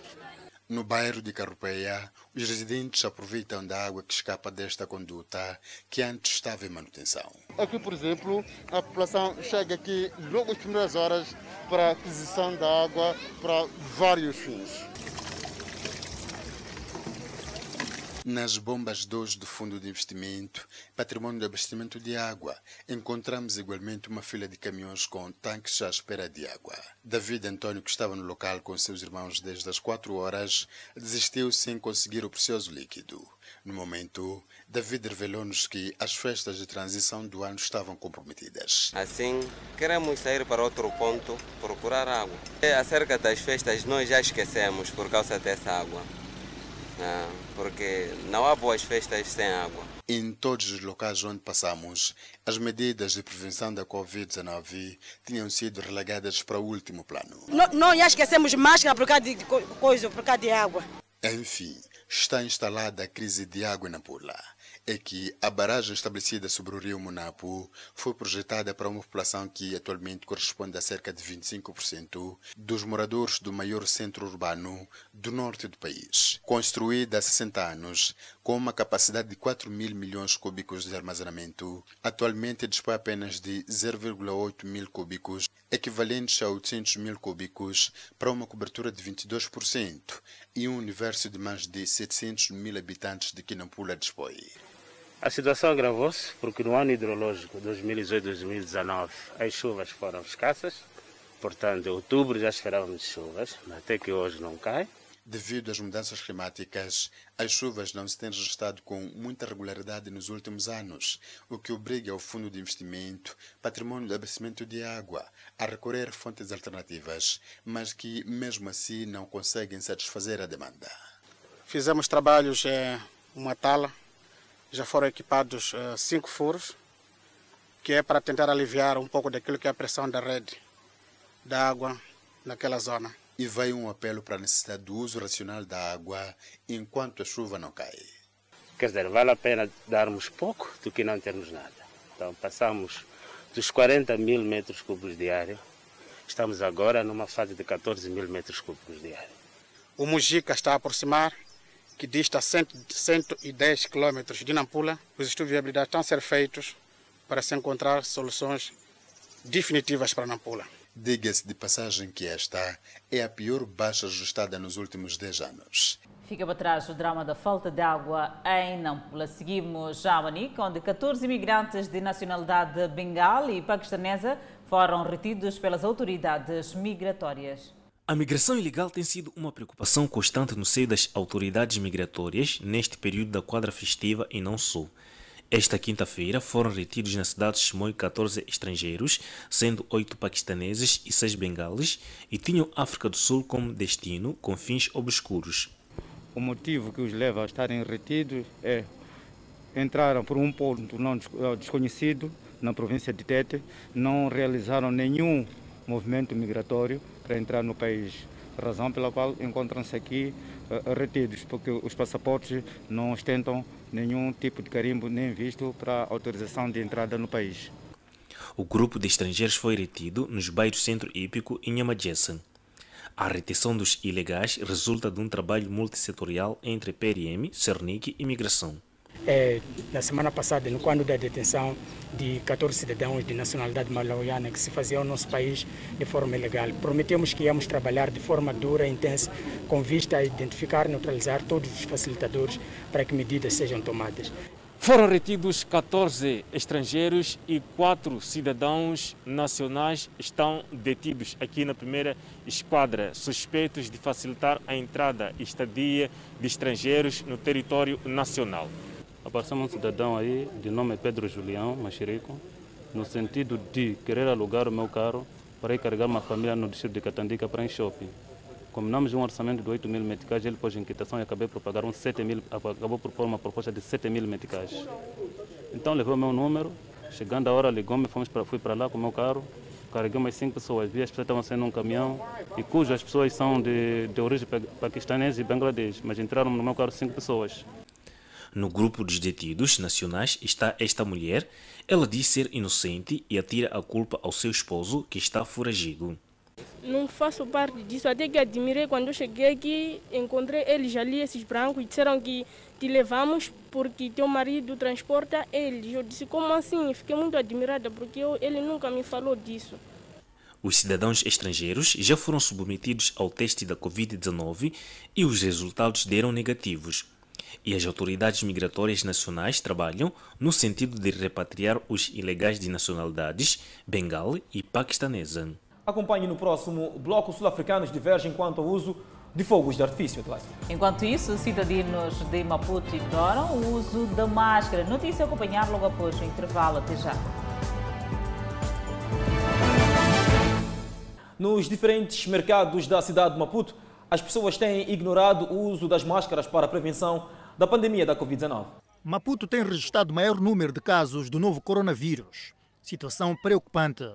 No bairro de Carrupeia, os residentes aproveitam da água que escapa desta conduta, que antes estava em manutenção. Aqui, por exemplo, a população chega aqui logo às primeiras horas para a aquisição da água para vários fins. Nas bombas 2 do Fundo de Investimento, Patrimônio de Abastecimento de Água, encontramos igualmente uma fila de caminhões com tanques à espera de água. David Antônio, que estava no local com seus irmãos desde as 4 horas, desistiu sem conseguir o precioso líquido. No momento, David revelou-nos que as festas de transição do ano estavam comprometidas. Assim, queremos sair para outro ponto, procurar água. E acerca das festas, nós já esquecemos por causa dessa água. Ah, porque não há boas festas sem água. Em todos os locais onde passamos, as medidas de prevenção da Covid-19 tinham sido relegadas para o último plano. Não, não esquecemos máscara por causa de co- coisa, por causa de água. Enfim, está instalada a crise de água na Pula. É que a barragem estabelecida sobre o rio Munapu foi projetada para uma população que atualmente corresponde a cerca de 25% dos moradores do maior centro urbano do norte do país. Construída há 60 anos, com uma capacidade de 4 mil milhões cúbicos de armazenamento, atualmente dispõe apenas de 0,8 mil cúbicos, equivalentes a 800 mil cúbicos, para uma cobertura de 22% e um universo de mais de 700 mil habitantes de que Nampula dispõe. A situação agravou-se porque no ano hidrológico 2018-2019 as chuvas foram escassas, portanto em outubro já esperávamos chuvas, mas até que hoje não cai. Devido às mudanças climáticas, as chuvas não se têm registrado com muita regularidade nos últimos anos, o que obriga o Fundo de Investimento, Patrimônio de Abastecimento de Água, a recorrer a fontes alternativas, mas que mesmo assim não conseguem satisfazer a demanda. Fizemos trabalhos em uma tala, já foram equipados eh, cinco furos, que é para tentar aliviar um pouco daquilo que é a pressão da rede da água naquela zona. E vai um apelo para a necessidade do uso racional da água enquanto a chuva não cai. Quer dizer, vale a pena darmos pouco do que não termos nada. Então passamos dos 40 mil metros cúbicos diário, estamos agora numa fase de 14 mil metros cúbicos diário. O Mujica está a aproximar, que dista 100 110 quilômetros de Nampula. Os estudos de viabilidade estão a ser feitos para se encontrar soluções definitivas para Nampula. Diga-se de passagem que esta é a pior baixa registrada nos últimos 10 anos. Fica para trás o drama da falta de água em Nampula. Seguimos já a Manica, onde 14 imigrantes de nacionalidade bengal e paquistanesa foram retidos pelas autoridades migratórias. A migração ilegal tem sido uma preocupação constante no seio das autoridades migratórias neste período da quadra festiva e não só. Esta quinta-feira foram retidos na cidade de Chimoio 14 estrangeiros, sendo 8 paquistaneses e 6 bengales, e tinham África do Sul como destino, com fins obscuros. O motivo que os leva a estarem retidos é entraram por um ponto não eh, desconhecido na província de Tete, não realizaram nenhum movimento migratório para entrar no país, razão pela qual encontram-se aqui eh, retidos, porque os passaportes não ostentam nenhum tipo de carimbo nem visto para autorização de entrada no país. O grupo de estrangeiros foi retido nos bairros Centro Hípico e Nhamajessa. A retenção dos ilegais resulta de um trabalho multissetorial entre PRM, Cernic e Migração. É, na semana passada, no quando da detenção de 14 cidadãos de nacionalidade malauiana que se faziam no nosso país de forma ilegal. Prometemos que íamos trabalhar de forma dura e intensa com vista a identificar e neutralizar todos os facilitadores para que medidas sejam tomadas. Foram retidos 14 estrangeiros e quatro cidadãos nacionais estão detidos aqui na primeira esquadra, suspeitos de facilitar a entrada e estadia de estrangeiros no território nacional. Apareceu um cidadão aí, de nome Pedro Julião Machirico, no sentido de querer alugar o meu carro para ir carregar uma família no distrito de Catandica para ir shopping. Combinamos um orçamento de 8 mil meticais, ele pôs em quitação e acabei por pagar uns 7 mil, acabou por pôr uma proposta de 7 mil meticais. Então levou o meu número, chegando a hora ligou-me, fui para lá com o meu carro, carreguei umas 5 pessoas, vi as pessoas estavam saindo num caminhão e cujas pessoas são de, de origem paquistanesa e bangladesh, mas entraram no meu carro 5 pessoas. No grupo dos detidos nacionais está esta mulher. Ela diz ser inocente e atira a culpa ao seu esposo, que está foragido. Não faço parte disso, até que admirei quando eu cheguei aqui, encontrei eles ali, esses brancos, e disseram que te levamos porque teu marido transporta eles. Eu disse, como assim? Fiquei muito admirada porque eu, ele nunca me falou disso. Os cidadãos estrangeiros já foram submetidos ao teste da Covid-19 e os resultados deram negativos e as autoridades migratórias nacionais trabalham no sentido de repatriar os ilegais de nacionalidades bengal e paquistanesa. Acompanhe no próximo bloco sul-africanos divergem quanto ao uso de fogos de artifício. Enquanto isso, cidadãos de Maputo ignoram o uso da máscara. Notícia a acompanhar logo após o intervalo. Até já. Nos diferentes mercados da cidade de Maputo, as pessoas têm ignorado o uso das máscaras para a prevenção da pandemia da Covid-19. Maputo tem registrado maior número de casos do novo coronavírus. Situação preocupante.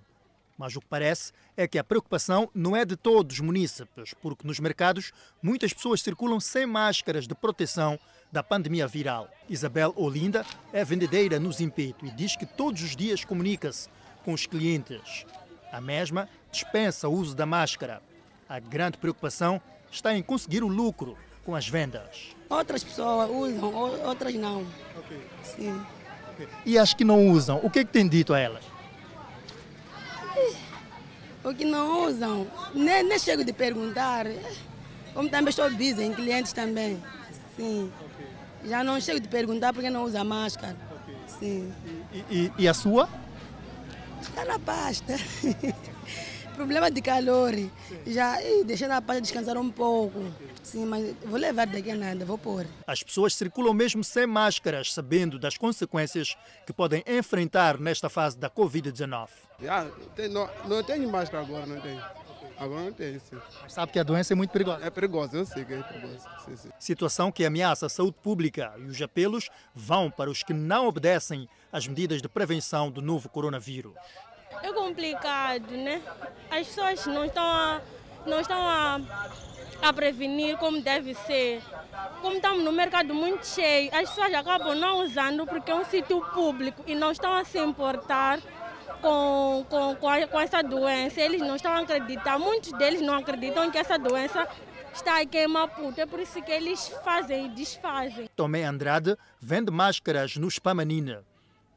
Mas o que parece é que a preocupação não é de todos os munícipes, porque nos mercados muitas pessoas circulam sem máscaras de proteção da pandemia viral. Isabel Olinda é vendedeira no Zimpeto e diz que todos os dias comunica-se com os clientes. A mesma dispensa o uso da máscara. A grande preocupação está em conseguir o lucro com as vendas. Outras pessoas usam, outras não. Okay. Sim. Okay. E as que não usam, o que é que tem dito a elas? O que não usam, nem, nem chego de perguntar. Como também estou busy em clientes também. Sim. Okay. Já não chego de perguntar porque não usa máscara. Sim. E, e, e a sua? Está na pasta. [laughs] Problema de calor. Sim. Já deixei na pasta descansar um pouco. Sim, mas vou levar daqui a nada, vou pôr. As pessoas circulam mesmo sem máscaras, sabendo das consequências que podem enfrentar nesta fase da Covid-19. Yeah, não, não tenho máscara agora, não tenho. Agora não tenho, sim. Mas sabe que a doença é muito perigosa. É perigosa, eu sei que é perigosa. Sim, sim. Situação que ameaça a saúde pública e os apelos vão para os que não obedecem às medidas de prevenção do novo coronavírus. É complicado, né? As pessoas não estão a, não estão a a prevenir como deve ser. Como estamos no mercado muito cheio, as pessoas acabam não usando porque é um sítio público e não estão a se importar com, com, com, a, com essa doença. Eles não estão a acreditar, muitos deles não acreditam que essa doença está aqui em Maputo. É por isso que eles fazem e desfazem. Tomé Andrade vende máscaras no Spamanina.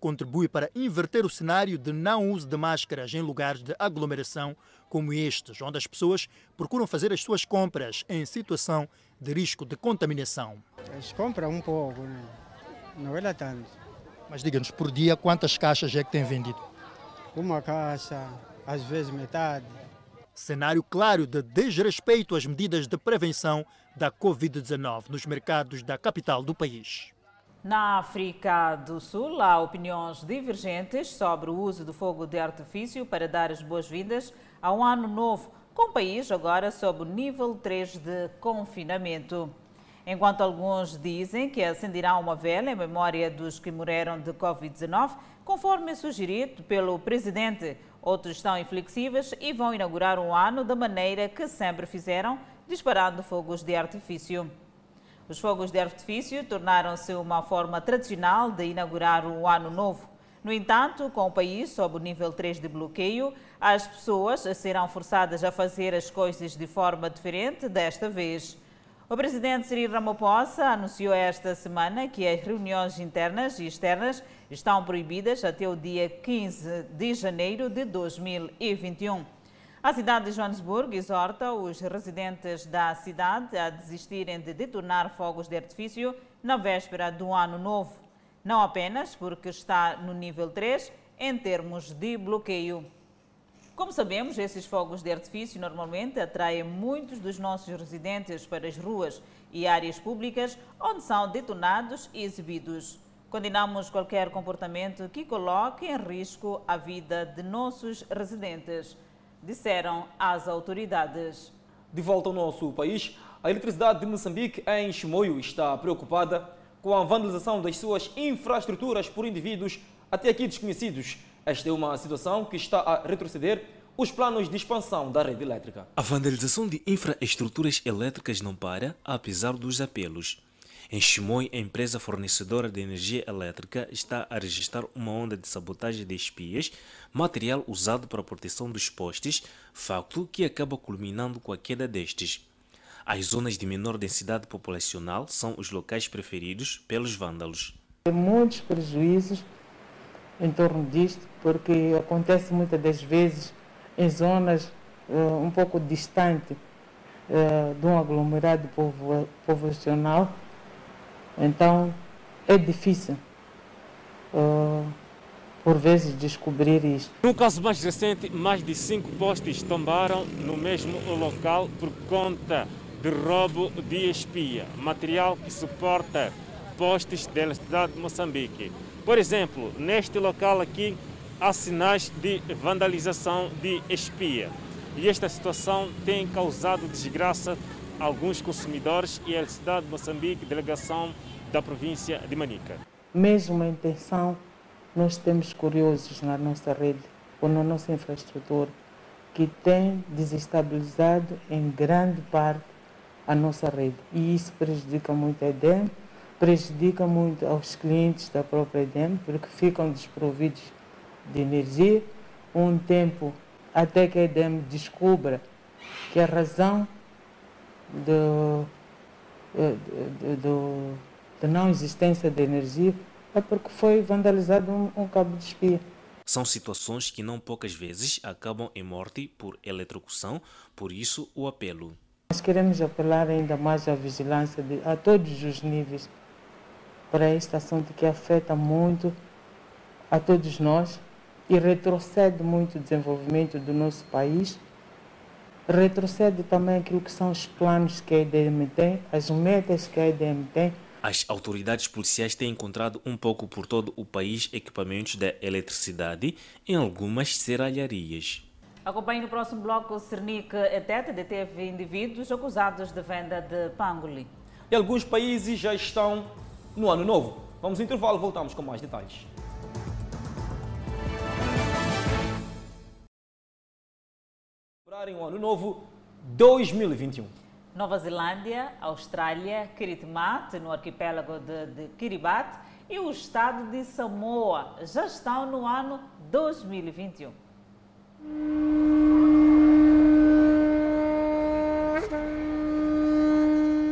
Contribui para inverter o cenário de não uso de máscaras em lugares de aglomeração como estes, onde as pessoas procuram fazer as suas compras em situação de risco de contaminação. As compram um pouco, né? não é tanto. Mas diga-nos, por dia, quantas caixas é que tem vendido? Uma caixa, às vezes metade. Cenário claro de desrespeito às medidas de prevenção da Covid-19 nos mercados da capital do país. Na África do Sul, há opiniões divergentes sobre o uso do fogo de artifício para dar as boas-vindas a um ano novo, com o país agora sob o nível 3 de confinamento. Enquanto alguns dizem que acenderão uma vela em memória dos que morreram de Covid-19, conforme sugerido pelo presidente, outros estão inflexíveis e vão inaugurar um ano da maneira que sempre fizeram, disparando fogos de artifício. Os fogos de artifício tornaram-se uma forma tradicional de inaugurar o ano novo. No entanto, com o país sob o nível 3 de bloqueio, as pessoas serão forçadas a fazer as coisas de forma diferente desta vez. O presidente Cyril Ramaphosa anunciou esta semana que as reuniões internas e externas estão proibidas até o dia 15 de janeiro de 2021. A cidade de Joanesburgo exorta os residentes da cidade a desistirem de detonar fogos de artifício na véspera do Ano Novo, não apenas porque está no nível 3 em termos de bloqueio. Como sabemos, esses fogos de artifício normalmente atraem muitos dos nossos residentes para as ruas e áreas públicas onde são detonados e exibidos. Condenamos qualquer comportamento que coloque em risco a vida de nossos residentes, disseram as autoridades. De volta ao nosso país, a eletricidade de Moçambique, em Chimoio, está preocupada com a vandalização das suas infraestruturas por indivíduos até aqui desconhecidos. Esta é uma situação que está a retroceder os planos de expansão da rede elétrica. A vandalização de infraestruturas elétricas não para, apesar dos apelos. Em Chimoio, a empresa fornecedora de energia elétrica está a registrar uma onda de sabotagem de espias, material usado para a proteção dos postes, facto que acaba culminando com a queda destes. As zonas de menor densidade populacional são os locais preferidos pelos vândalos. Tem muitos prejuízos em torno disto, porque acontece muitas das vezes em zonas uh, um pouco distantes uh, de um aglomerado povo, povoacional. Então é difícil, uh, por vezes, descobrir isto. No caso mais recente, mais de cinco postes tombaram no mesmo local por conta de roubo de espia, material que suporta postes da cidade de Moçambique. Por exemplo, neste local aqui há sinais de vandalização de espia. E esta situação tem causado desgraça alguns consumidores e a cidade de Moçambique, delegação da província de Manica. Mesmo intenção, nós temos curiosos na nossa rede ou na nossa infraestrutura que tem desestabilizado em grande parte a nossa rede. E isso prejudica muito a EDEM, prejudica muito aos clientes da própria EDEM, porque ficam desprovidos de energia um tempo até que a EDEM descubra que a razão do, do, do, da não existência de energia é porque foi vandalizado um, um cabo de espia. São situações que não poucas vezes acabam em morte por eletrocução, por isso o apelo. Nós queremos apelar ainda mais à vigilância de, a todos os níveis para este assunto que afeta muito a todos nós e retrocede muito o desenvolvimento do nosso país, retrocede também aquilo que são os planos que a EDM tem, as metas que a EDM tem. As autoridades policiais têm encontrado um pouco por todo o país equipamentos de eletricidade em algumas serralharias. Acompanhe no próximo bloco, o Cernic Etete deteve indivíduos acusados de venda de pangoli. E alguns países já estão no ano novo. Vamos ao intervalo, voltamos com mais detalhes. Em um ano novo 2021. Nova Zelândia, Austrália, Kiribati, no arquipélago de, de Kiribati, e o estado de Samoa já estão no ano 2021.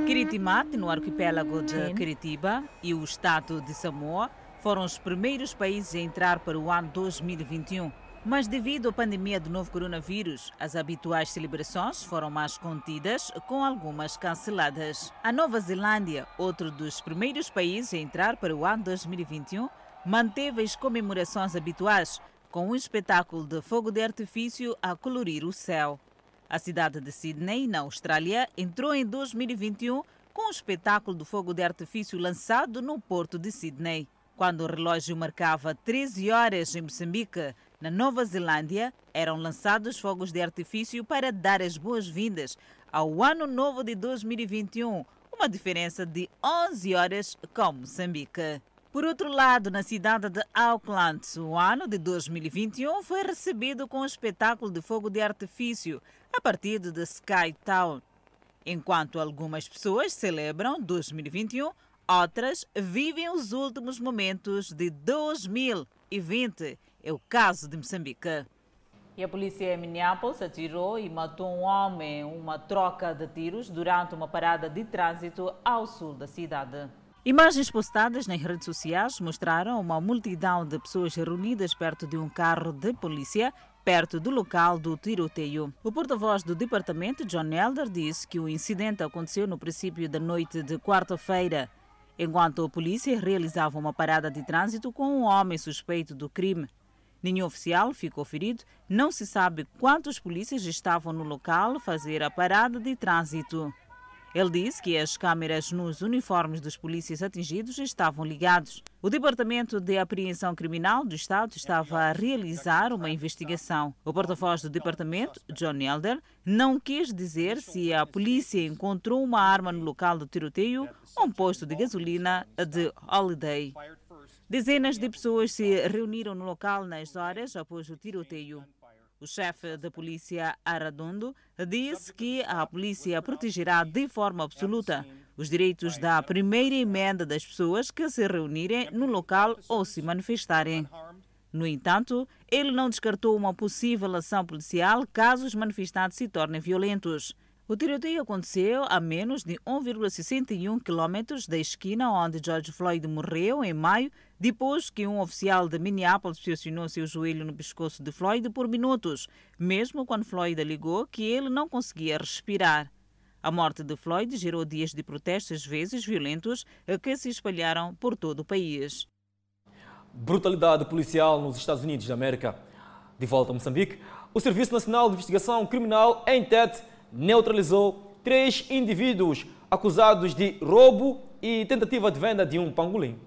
Kiritimati, no arquipélago de Kiritiba, e o estado de Samoa foram os primeiros países a entrar para o ano 2021. Mas devido à pandemia do novo coronavírus, as habituais celebrações foram mais contidas, com algumas canceladas. A Nova Zelândia, outro dos primeiros países a entrar para o ano 2021, manteve as comemorações habituais, com um espetáculo de fogo de artifício a colorir o céu. A cidade de Sydney, na Austrália, entrou em 2021 com um espetáculo de fogo de artifício lançado no porto de Sydney. Quando o relógio marcava 13 horas em Moçambique, na Nova Zelândia, eram lançados fogos de artifício para dar as boas-vindas ao Ano Novo de 2021, uma diferença de 11 horas com Moçambique. Por outro lado, na cidade de Auckland, o ano de 2021 foi recebido com um espetáculo de fogo de artifício a partir de Sky Town. Enquanto algumas pessoas celebram 2021, outras vivem os últimos momentos de 2000 2020. É o caso de Moçambique. E a polícia em Minneapolis atirou e matou um homem em uma troca de tiros durante uma parada de trânsito ao sul da cidade. Imagens postadas nas redes sociais mostraram uma multidão de pessoas reunidas perto de um carro de polícia perto do local do tiroteio. O porta-voz do departamento, John Elder, disse que o incidente aconteceu no princípio da noite de quarta-feira, enquanto a polícia realizava uma parada de trânsito com um homem suspeito do crime. Nenhum oficial ficou ferido, não se sabe quantos polícias estavam no local fazer a parada de trânsito. Ele disse que as câmeras nos uniformes dos polícias atingidos estavam ligados. O Departamento de Apreensão Criminal do Estado estava a realizar uma investigação. O porta-voz do departamento, John Elder, não quis dizer se a polícia encontrou uma arma no local do tiroteio ou um posto de gasolina de Holiday. Dezenas de pessoas se reuniram no local nas horas após o tiroteio. O chefe da polícia Aradondo disse que a polícia protegerá de forma absoluta os direitos da primeira emenda das pessoas que se reunirem no local ou se manifestarem. No entanto, ele não descartou uma possível ação policial caso os manifestantes se tornem violentos. O tiroteio aconteceu a menos de 1,61 quilômetros da esquina onde George Floyd morreu em maio, depois que um oficial de Minneapolis pressionou seu joelho no pescoço de Floyd por minutos, mesmo quando Floyd alegou que ele não conseguia respirar. A morte de Floyd gerou dias de protestos, às vezes violentos, que se espalharam por todo o país. Brutalidade policial nos Estados Unidos da América. De volta a Moçambique, o Serviço Nacional de Investigação Criminal, em TET, neutralizou três indivíduos acusados de roubo e tentativa de venda de um pangolim.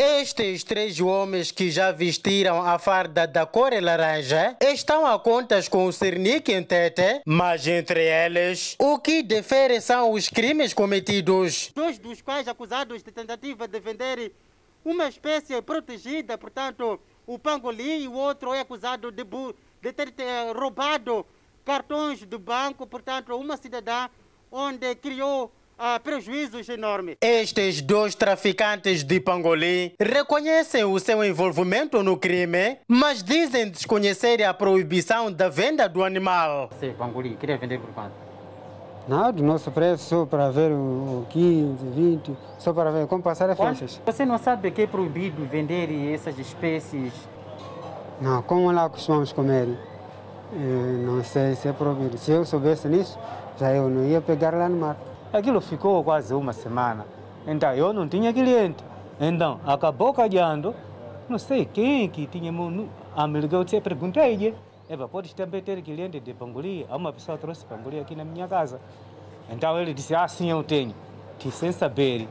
Estes três homens que já vestiram a farda da cor laranja estão a contas com o Cernic em Tete, mas entre eles, o que difere são os crimes cometidos. Dois dos quais acusados de tentativa de vender uma espécie protegida, portanto, o pangolim, e o outro é acusado de, de ter roubado cartões do banco, portanto, uma cidadã onde criou uh, prejuízos enormes. Estes dois traficantes de pangolim reconhecem o seu envolvimento no crime, mas dizem desconhecer a proibição da venda do animal. Sim, pangolim, queria vender por quanto? Não, do nosso preço, só para ver o 15, 20, só para ver como passar as festas. Você não sabe que é proibido vender essas espécies? Não, como lá costumamos comer. Não sei se é proibido. Se eu soubesse nisso, já eu não ia pegar lá no mar. Aquilo ficou quase uma semana. Então eu não tinha cliente. Então acabou calhando. Não sei quem que tinha a me ligou e perguntei-lhe. Eba, podes também ter cliente de pangolia? Uma pessoa trouxe pangolia aqui na minha casa. Então ele disse, ah, sim, eu tenho. Que sem saber,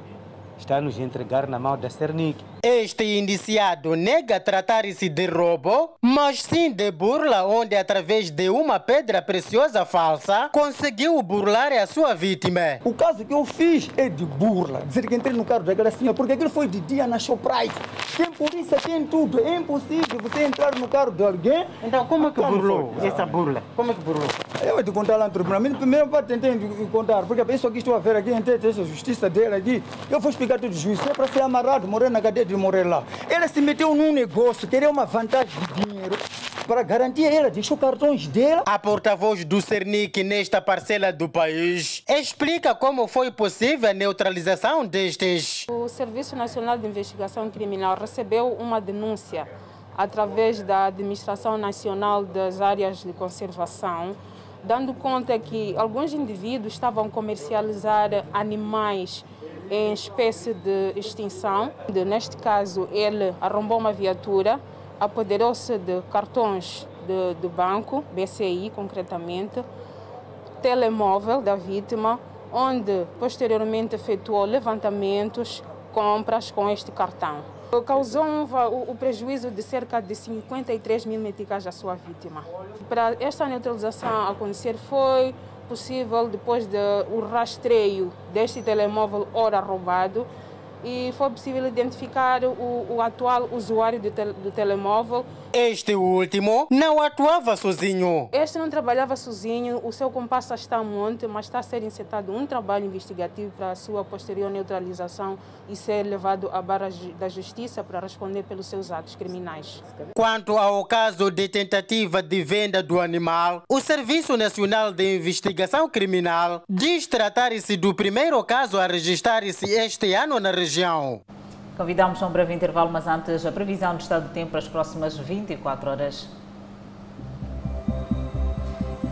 está nos entregar na mão da Cernic. Este indiciado nega tratar-se de roubo, mas sim de burla, onde através de uma pedra preciosa falsa conseguiu burlar a sua vítima. O caso que eu fiz é de burla, dizer que entrei no carro da gracinha, porque aquilo foi de dia na Shoprite. Tem polícia, tem tudo, é impossível você entrar no carro de alguém. Então como é que burlou essa burla? Como é que burlou? Eu vou te contar lá no tribunal. Primeiro para tentar contar, porque isso aqui estou a ver aqui, essa justiça dele aqui, eu vou explicar tudo juiz, é para ser amarrado, morrer na cadeia de morrer lá. Ele se meteu num negócio, queria uma vantagem de dinheiro para garantir ela, deixou cartões dela. A porta-voz do Cernic nesta parcela do país explica como foi possível a neutralização destes. O Serviço Nacional de Investigação Criminal recebeu uma denúncia através da Administração Nacional das Áreas de Conservação, dando conta que alguns indivíduos estavam a comercializar animais em espécie de extinção. Neste caso, ele arrombou uma viatura, apoderou-se de cartões de, de banco, BCI concretamente, telemóvel da vítima, onde posteriormente efetuou levantamentos, compras com este cartão. Causou um, o, o prejuízo de cerca de 53 mil meticais à sua vítima. Para esta neutralização acontecer foi possível depois do rastreio deste telemóvel ora roubado e foi possível identificar o, o atual usuário do, do telemóvel Este último não atuava sozinho. Este não trabalhava sozinho, o seu compasso está monte, mas está a ser incitado um trabalho investigativo para a sua posterior neutralização e ser levado à barra da justiça para responder pelos seus atos criminais. Quanto ao caso de tentativa de venda do animal, o Serviço Nacional de Investigação Criminal diz tratar-se do primeiro caso a registrar-se este ano na região. Convidamos a um breve intervalo, mas antes a previsão do estado do tempo para as próximas 24 horas.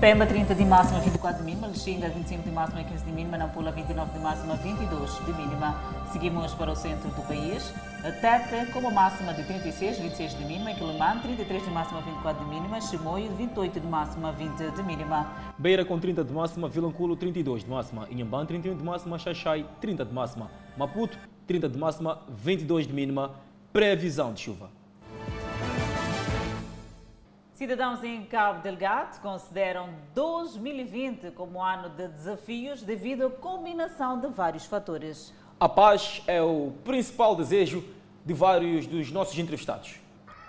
Pemba 30 de máxima, 24 de mínima, Lixinga 25 de máxima, 15 de mínima, Nampula 29 de máxima, 22 de mínima. Seguimos para o centro do país. Tete com uma máxima de 36, 26 de mínima, Quilimane 33 de máxima, 24 de mínima, Chimoio 28 de máxima, 20 de mínima. Beira com 30 de máxima, Vilanculo 32 de máxima, Inhambane 31 de máxima, Xaxai 30 de máxima, Maputo 30 de máxima, 22 de mínima. Previsão de chuva. Cidadãos em Cabo Delgado consideram 2020 como ano de desafios devido à combinação de vários fatores. A paz é o principal desejo de vários dos nossos entrevistados.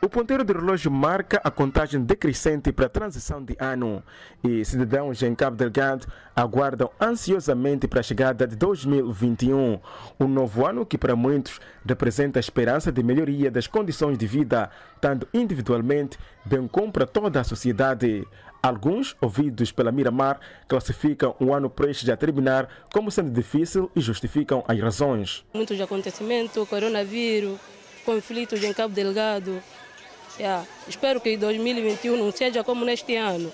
O ponteiro de relógio marca a contagem decrescente para a transição de ano e cidadãos em Cabo Delgado aguardam ansiosamente para a chegada de 2021, um novo ano que para muitos representa a esperança de melhoria das condições de vida, tanto individualmente bem como para toda a sociedade. Alguns, ouvidos pela Miramar, classificam o ano prestes a terminar como sendo difícil e justificam as razões. Muitos acontecimentos, coronavírus, conflitos em Cabo Delgado, Yeah. Espero que 2021 não seja como neste ano.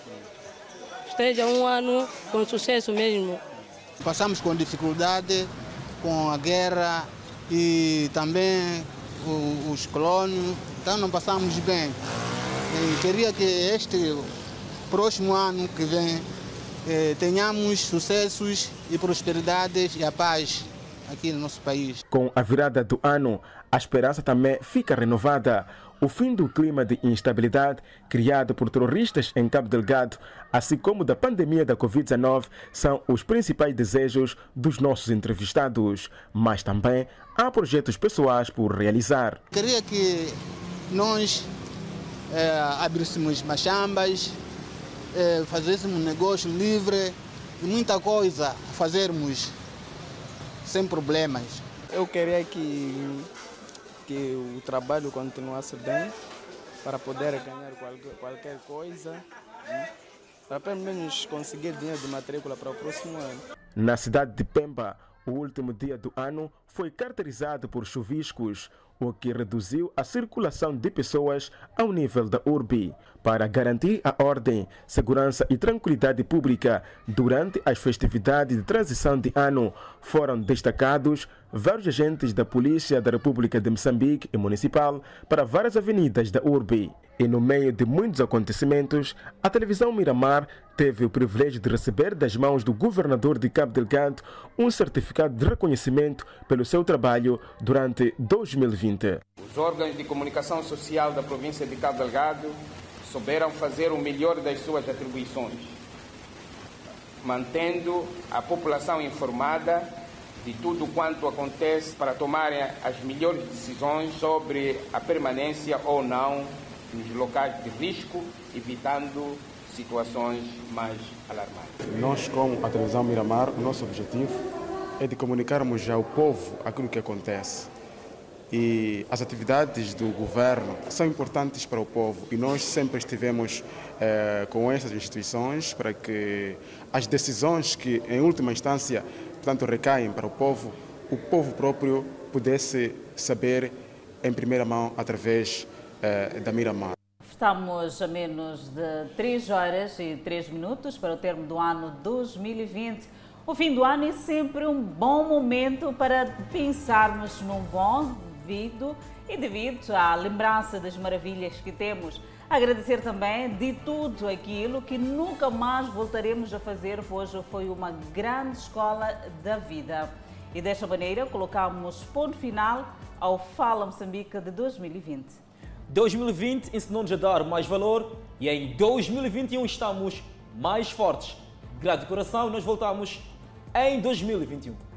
Esteja um ano com sucesso mesmo. Passamos com dificuldade, com a guerra e também os colônios, então não passamos bem. E queria que este próximo ano que vem eh, tenhamos sucessos e prosperidades e a paz aqui no nosso país. Com a virada do ano, a esperança também fica renovada. O fim do clima de instabilidade criado por terroristas em Cabo Delgado, assim como da pandemia da Covid-19, são os principais desejos dos nossos entrevistados. Mas também há projetos pessoais por realizar. Queria que nós é, abríssemos machambas, é, fazêssemos um negócio livre e muita coisa a fazermos sem problemas. Eu queria que que o trabalho continuasse bem para poder ganhar qualquer, coisa, né? para pelo menos conseguir dinheiro de matrícula para o próximo ano. Na cidade de Pemba, o último dia do ano foi caracterizado por chuviscos, o que reduziu a circulação de pessoas ao nível da urbe. Para garantir a ordem, segurança e tranquilidade pública durante as festividades de transição de ano, foram destacados vários agentes da Polícia da República de Moçambique e Municipal para várias avenidas da urbe. E no meio de muitos acontecimentos, a televisão Miramar teve o privilégio de receber das mãos do governador de Cabo Delgado um certificado de reconhecimento pelo seu trabalho durante 2020. Os órgãos de comunicação social da província de Cabo Delgado souberam fazer o melhor das suas atribuições, mantendo a população informada de tudo quanto acontece para tomarem as melhores decisões sobre a permanência ou não nos locais de risco, evitando situações mais alarmantes. Nós, como a televisão Miramar, o nosso objetivo é de comunicarmos ao povo aquilo que acontece. E as atividades do governo são importantes para o povo e nós sempre estivemos eh, com essas instituições para que as decisões que, em última instância, portanto, recaem para o povo, o povo próprio pudesse saber em primeira mão através eh, da Miramar. Estamos a menos de 3 horas e 3 minutos para o termo do ano 2020. O fim do ano é sempre um bom momento para pensarmos num bom devido e devido à lembrança das maravilhas que temos. Agradecer também de tudo aquilo que nunca mais voltaremos a fazer, pois foi uma grande escola da vida. E desta maneira colocamos ponto final ao Fala Moçambique de 2020. 2020 ensinou-nos a dar mais valor e em 2021 estamos mais fortes. Grato coração, nós voltamos em 2021.